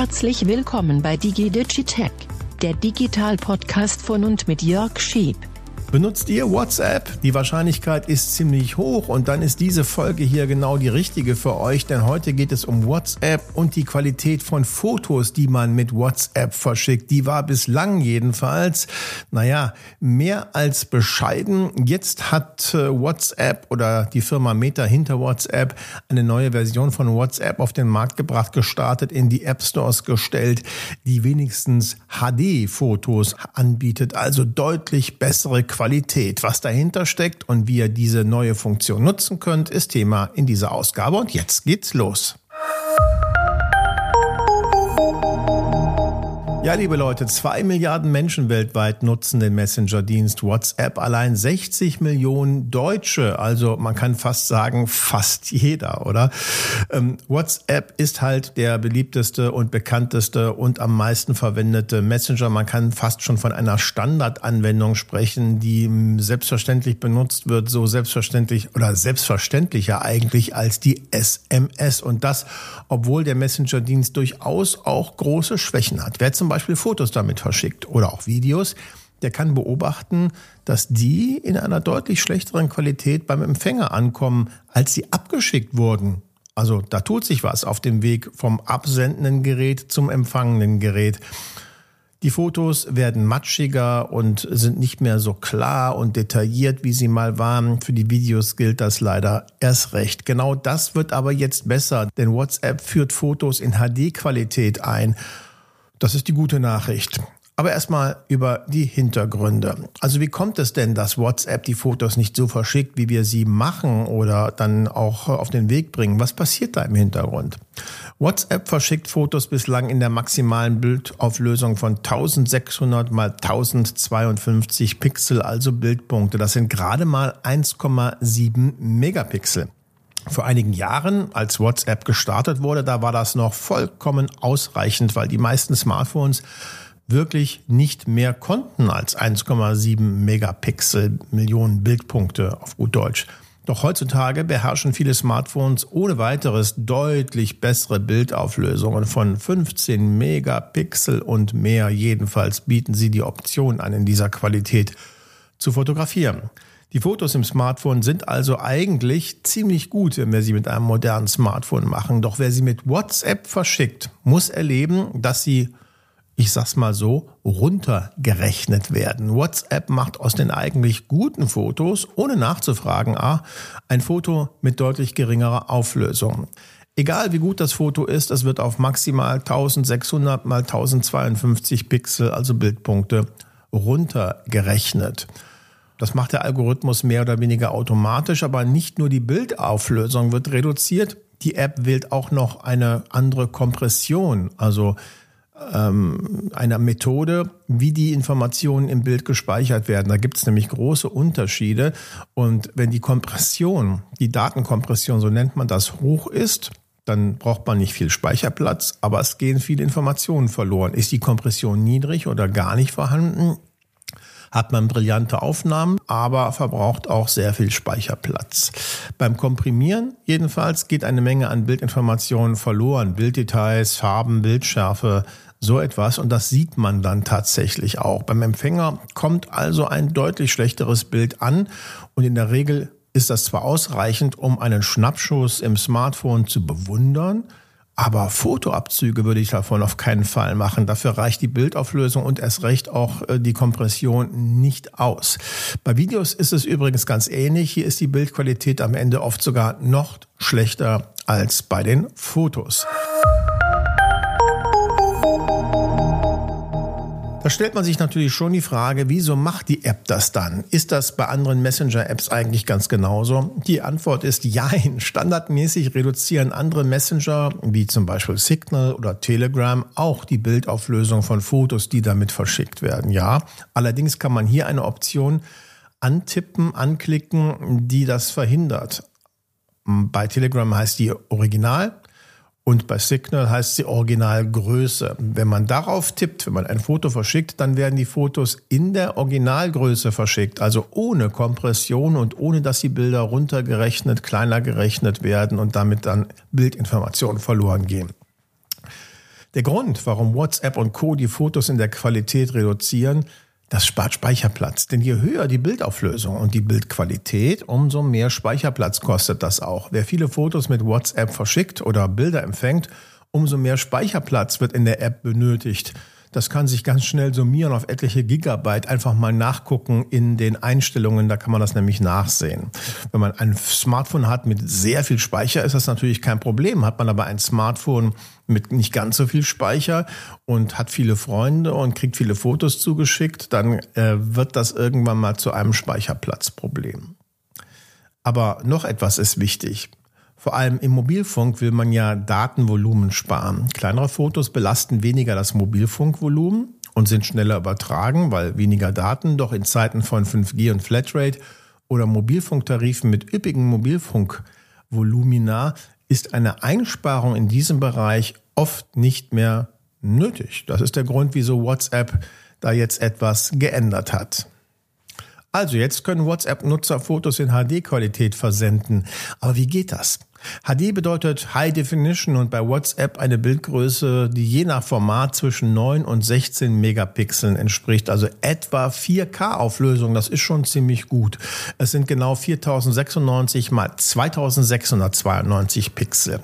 Herzlich willkommen bei DigiDigitech, der Digital-Podcast von und mit Jörg Schieb. Benutzt ihr WhatsApp? Die Wahrscheinlichkeit ist ziemlich hoch und dann ist diese Folge hier genau die richtige für euch, denn heute geht es um WhatsApp und die Qualität von Fotos, die man mit WhatsApp verschickt. Die war bislang jedenfalls, naja, mehr als bescheiden. Jetzt hat äh, WhatsApp oder die Firma Meta hinter WhatsApp eine neue Version von WhatsApp auf den Markt gebracht, gestartet, in die App Stores gestellt, die wenigstens HD-Fotos anbietet, also deutlich bessere Qualität Qualität. Was dahinter steckt und wie ihr diese neue Funktion nutzen könnt, ist Thema in dieser Ausgabe. Und jetzt geht's los. Ja, liebe Leute, zwei Milliarden Menschen weltweit nutzen den Messenger-Dienst WhatsApp. Allein 60 Millionen Deutsche, also man kann fast sagen, fast jeder, oder? Ähm, WhatsApp ist halt der beliebteste und bekannteste und am meisten verwendete Messenger. Man kann fast schon von einer Standardanwendung sprechen, die selbstverständlich benutzt wird, so selbstverständlich oder selbstverständlicher eigentlich als die SMS. Und das, obwohl der Messenger-Dienst durchaus auch große Schwächen hat. Wer zum Beispiel Fotos damit verschickt oder auch Videos, der kann beobachten, dass die in einer deutlich schlechteren Qualität beim Empfänger ankommen, als sie abgeschickt wurden. Also da tut sich was auf dem Weg vom absendenden Gerät zum empfangenen Gerät. Die Fotos werden matschiger und sind nicht mehr so klar und detailliert, wie sie mal waren. Für die Videos gilt das leider erst recht. Genau das wird aber jetzt besser, denn WhatsApp führt Fotos in HD-Qualität ein das ist die gute Nachricht. Aber erstmal über die Hintergründe. Also wie kommt es denn, dass WhatsApp die Fotos nicht so verschickt, wie wir sie machen oder dann auch auf den Weg bringen? Was passiert da im Hintergrund? WhatsApp verschickt Fotos bislang in der maximalen Bildauflösung von 1600 mal 1052 Pixel, also Bildpunkte. Das sind gerade mal 1,7 Megapixel. Vor einigen Jahren, als WhatsApp gestartet wurde, da war das noch vollkommen ausreichend, weil die meisten Smartphones wirklich nicht mehr konnten als 1,7 Megapixel Millionen Bildpunkte auf gut Deutsch. Doch heutzutage beherrschen viele Smartphones ohne weiteres deutlich bessere Bildauflösungen von 15 Megapixel und mehr. Jedenfalls bieten sie die Option an, in dieser Qualität zu fotografieren. Die Fotos im Smartphone sind also eigentlich ziemlich gut, wenn wir sie mit einem modernen Smartphone machen. Doch wer sie mit WhatsApp verschickt, muss erleben, dass sie, ich sag's mal so, runtergerechnet werden. WhatsApp macht aus den eigentlich guten Fotos, ohne nachzufragen, ah, ein Foto mit deutlich geringerer Auflösung. Egal wie gut das Foto ist, es wird auf maximal 1600 mal 1052 Pixel, also Bildpunkte, runtergerechnet. Das macht der Algorithmus mehr oder weniger automatisch, aber nicht nur die Bildauflösung wird reduziert. Die App wählt auch noch eine andere Kompression, also ähm, eine Methode, wie die Informationen im Bild gespeichert werden. Da gibt es nämlich große Unterschiede. Und wenn die Kompression, die Datenkompression, so nennt man das, hoch ist, dann braucht man nicht viel Speicherplatz, aber es gehen viele Informationen verloren. Ist die Kompression niedrig oder gar nicht vorhanden, hat man brillante Aufnahmen, aber verbraucht auch sehr viel Speicherplatz. Beim Komprimieren jedenfalls geht eine Menge an Bildinformationen verloren. Bilddetails, Farben, Bildschärfe, so etwas. Und das sieht man dann tatsächlich auch. Beim Empfänger kommt also ein deutlich schlechteres Bild an und in der Regel ist das zwar ausreichend, um einen Schnappschuss im Smartphone zu bewundern, aber Fotoabzüge würde ich davon auf keinen Fall machen. Dafür reicht die Bildauflösung und erst recht auch äh, die Kompression nicht aus. Bei Videos ist es übrigens ganz ähnlich. Hier ist die Bildqualität am Ende oft sogar noch schlechter als bei den Fotos. Da stellt man sich natürlich schon die Frage, wieso macht die App das dann? Ist das bei anderen Messenger-Apps eigentlich ganz genauso? Die Antwort ist jein. Standardmäßig reduzieren andere Messenger, wie zum Beispiel Signal oder Telegram, auch die Bildauflösung von Fotos, die damit verschickt werden. Ja, allerdings kann man hier eine Option antippen, anklicken, die das verhindert. Bei Telegram heißt die Original, und bei Signal heißt sie Originalgröße. Wenn man darauf tippt, wenn man ein Foto verschickt, dann werden die Fotos in der Originalgröße verschickt, also ohne Kompression und ohne dass die Bilder runtergerechnet, kleiner gerechnet werden und damit dann Bildinformationen verloren gehen. Der Grund, warum WhatsApp und Co. die Fotos in der Qualität reduzieren, das spart Speicherplatz. Denn je höher die Bildauflösung und die Bildqualität, umso mehr Speicherplatz kostet das auch. Wer viele Fotos mit WhatsApp verschickt oder Bilder empfängt, umso mehr Speicherplatz wird in der App benötigt. Das kann sich ganz schnell summieren auf etliche Gigabyte. Einfach mal nachgucken in den Einstellungen, da kann man das nämlich nachsehen. Wenn man ein Smartphone hat mit sehr viel Speicher, ist das natürlich kein Problem. Hat man aber ein Smartphone mit nicht ganz so viel Speicher und hat viele Freunde und kriegt viele Fotos zugeschickt, dann äh, wird das irgendwann mal zu einem Speicherplatzproblem. Aber noch etwas ist wichtig. Vor allem im Mobilfunk will man ja Datenvolumen sparen. Kleinere Fotos belasten weniger das Mobilfunkvolumen und sind schneller übertragen, weil weniger Daten. Doch in Zeiten von 5G und Flatrate oder Mobilfunktarifen mit üppigen Mobilfunkvolumina ist eine Einsparung in diesem Bereich oft nicht mehr nötig. Das ist der Grund, wieso WhatsApp da jetzt etwas geändert hat. Also jetzt können WhatsApp-Nutzer Fotos in HD-Qualität versenden. Aber wie geht das? HD bedeutet High Definition und bei WhatsApp eine Bildgröße, die je nach Format zwischen 9 und 16 Megapixeln entspricht, also etwa 4K Auflösung. Das ist schon ziemlich gut. Es sind genau 4096 mal 2692 Pixel.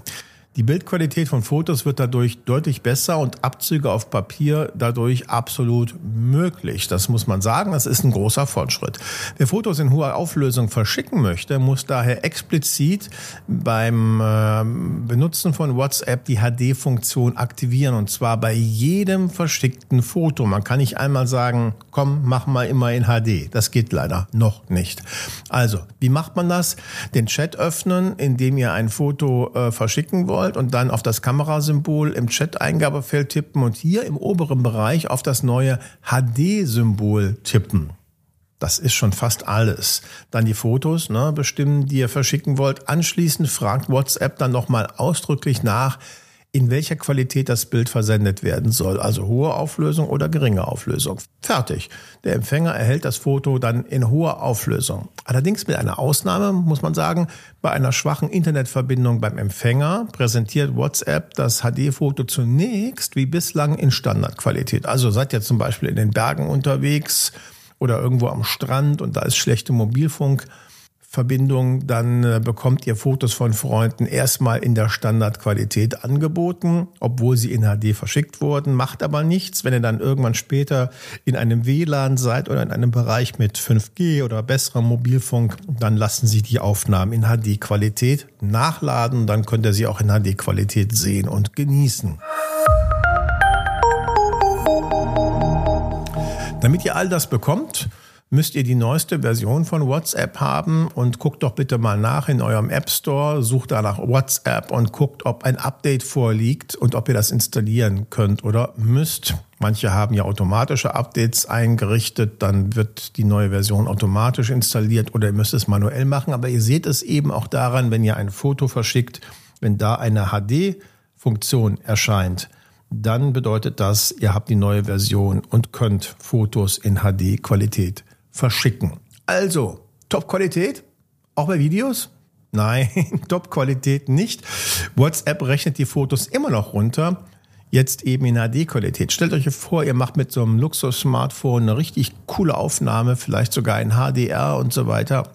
Die Bildqualität von Fotos wird dadurch deutlich besser und Abzüge auf Papier dadurch absolut möglich. Das muss man sagen, das ist ein großer Fortschritt. Wer Fotos in hoher Auflösung verschicken möchte, muss daher explizit beim äh, Benutzen von WhatsApp die HD-Funktion aktivieren und zwar bei jedem verschickten Foto. Man kann nicht einmal sagen, komm, mach mal immer in HD. Das geht leider noch nicht. Also, wie macht man das? Den Chat öffnen, indem ihr ein Foto äh, verschicken wollt wollt und dann auf das Kamerasymbol im Chat-Eingabefeld tippen und hier im oberen Bereich auf das neue HD-Symbol tippen. Das ist schon fast alles. Dann die Fotos ne, bestimmen, die ihr verschicken wollt. Anschließend fragt WhatsApp dann nochmal ausdrücklich nach, in welcher Qualität das Bild versendet werden soll, also hohe Auflösung oder geringe Auflösung. Fertig. Der Empfänger erhält das Foto dann in hoher Auflösung. Allerdings mit einer Ausnahme, muss man sagen, bei einer schwachen Internetverbindung beim Empfänger präsentiert WhatsApp das HD-Foto zunächst wie bislang in Standardqualität. Also seid ihr zum Beispiel in den Bergen unterwegs oder irgendwo am Strand und da ist schlechte Mobilfunk Verbindung, dann äh, bekommt ihr Fotos von Freunden erstmal in der Standardqualität angeboten, obwohl sie in HD verschickt wurden, macht aber nichts. Wenn ihr dann irgendwann später in einem WLAN seid oder in einem Bereich mit 5G oder besserem Mobilfunk, dann lassen sie die Aufnahmen in HD-Qualität nachladen, dann könnt ihr sie auch in HD-Qualität sehen und genießen. Damit ihr all das bekommt, müsst ihr die neueste Version von WhatsApp haben und guckt doch bitte mal nach in eurem App Store, sucht da nach WhatsApp und guckt, ob ein Update vorliegt und ob ihr das installieren könnt oder müsst. Manche haben ja automatische Updates eingerichtet, dann wird die neue Version automatisch installiert oder ihr müsst es manuell machen. Aber ihr seht es eben auch daran, wenn ihr ein Foto verschickt, wenn da eine HD-Funktion erscheint, dann bedeutet das, ihr habt die neue Version und könnt Fotos in HD-Qualität verschicken. Also, Top-Qualität, auch bei Videos? Nein, Top-Qualität nicht. WhatsApp rechnet die Fotos immer noch runter. Jetzt eben in HD-Qualität. Stellt euch vor, ihr macht mit so einem Luxus-Smartphone eine richtig coole Aufnahme, vielleicht sogar in HDR und so weiter.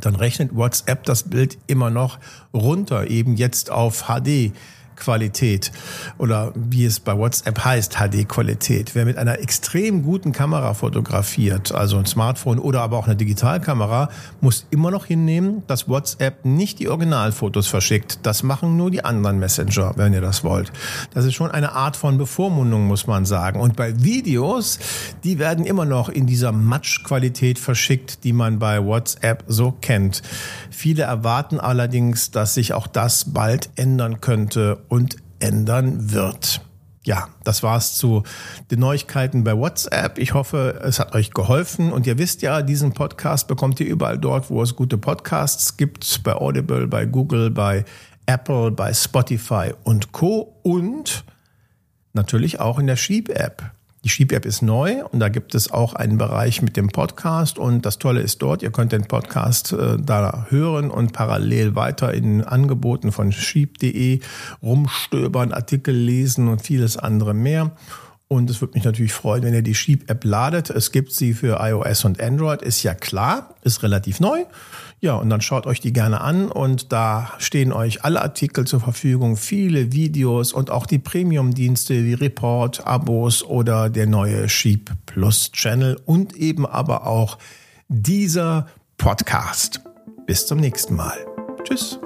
Dann rechnet WhatsApp das Bild immer noch runter, eben jetzt auf HD. Qualität oder wie es bei WhatsApp heißt, HD-Qualität. Wer mit einer extrem guten Kamera fotografiert, also ein Smartphone oder aber auch eine Digitalkamera, muss immer noch hinnehmen, dass WhatsApp nicht die Originalfotos verschickt. Das machen nur die anderen Messenger, wenn ihr das wollt. Das ist schon eine Art von Bevormundung, muss man sagen. Und bei Videos, die werden immer noch in dieser Matschqualität verschickt, die man bei WhatsApp so kennt. Viele erwarten allerdings, dass sich auch das bald ändern könnte und ändern wird. Ja, das war's zu den Neuigkeiten bei WhatsApp. Ich hoffe, es hat euch geholfen. Und ihr wisst ja, diesen Podcast bekommt ihr überall dort, wo es gute Podcasts gibt. Bei Audible, bei Google, bei Apple, bei Spotify und Co. Und natürlich auch in der Sheep-App. Die Sheep-App ist neu und da gibt es auch einen Bereich mit dem Podcast und das Tolle ist dort, ihr könnt den Podcast äh, da hören und parallel weiter in Angeboten von sheep.de rumstöbern, Artikel lesen und vieles andere mehr. Und es würde mich natürlich freuen, wenn ihr die Sheep-App ladet. Es gibt sie für iOS und Android, ist ja klar, ist relativ neu. Ja, und dann schaut euch die gerne an und da stehen euch alle Artikel zur Verfügung, viele Videos und auch die Premium-Dienste wie Report, Abos oder der neue Sheep Plus Channel und eben aber auch dieser Podcast. Bis zum nächsten Mal. Tschüss.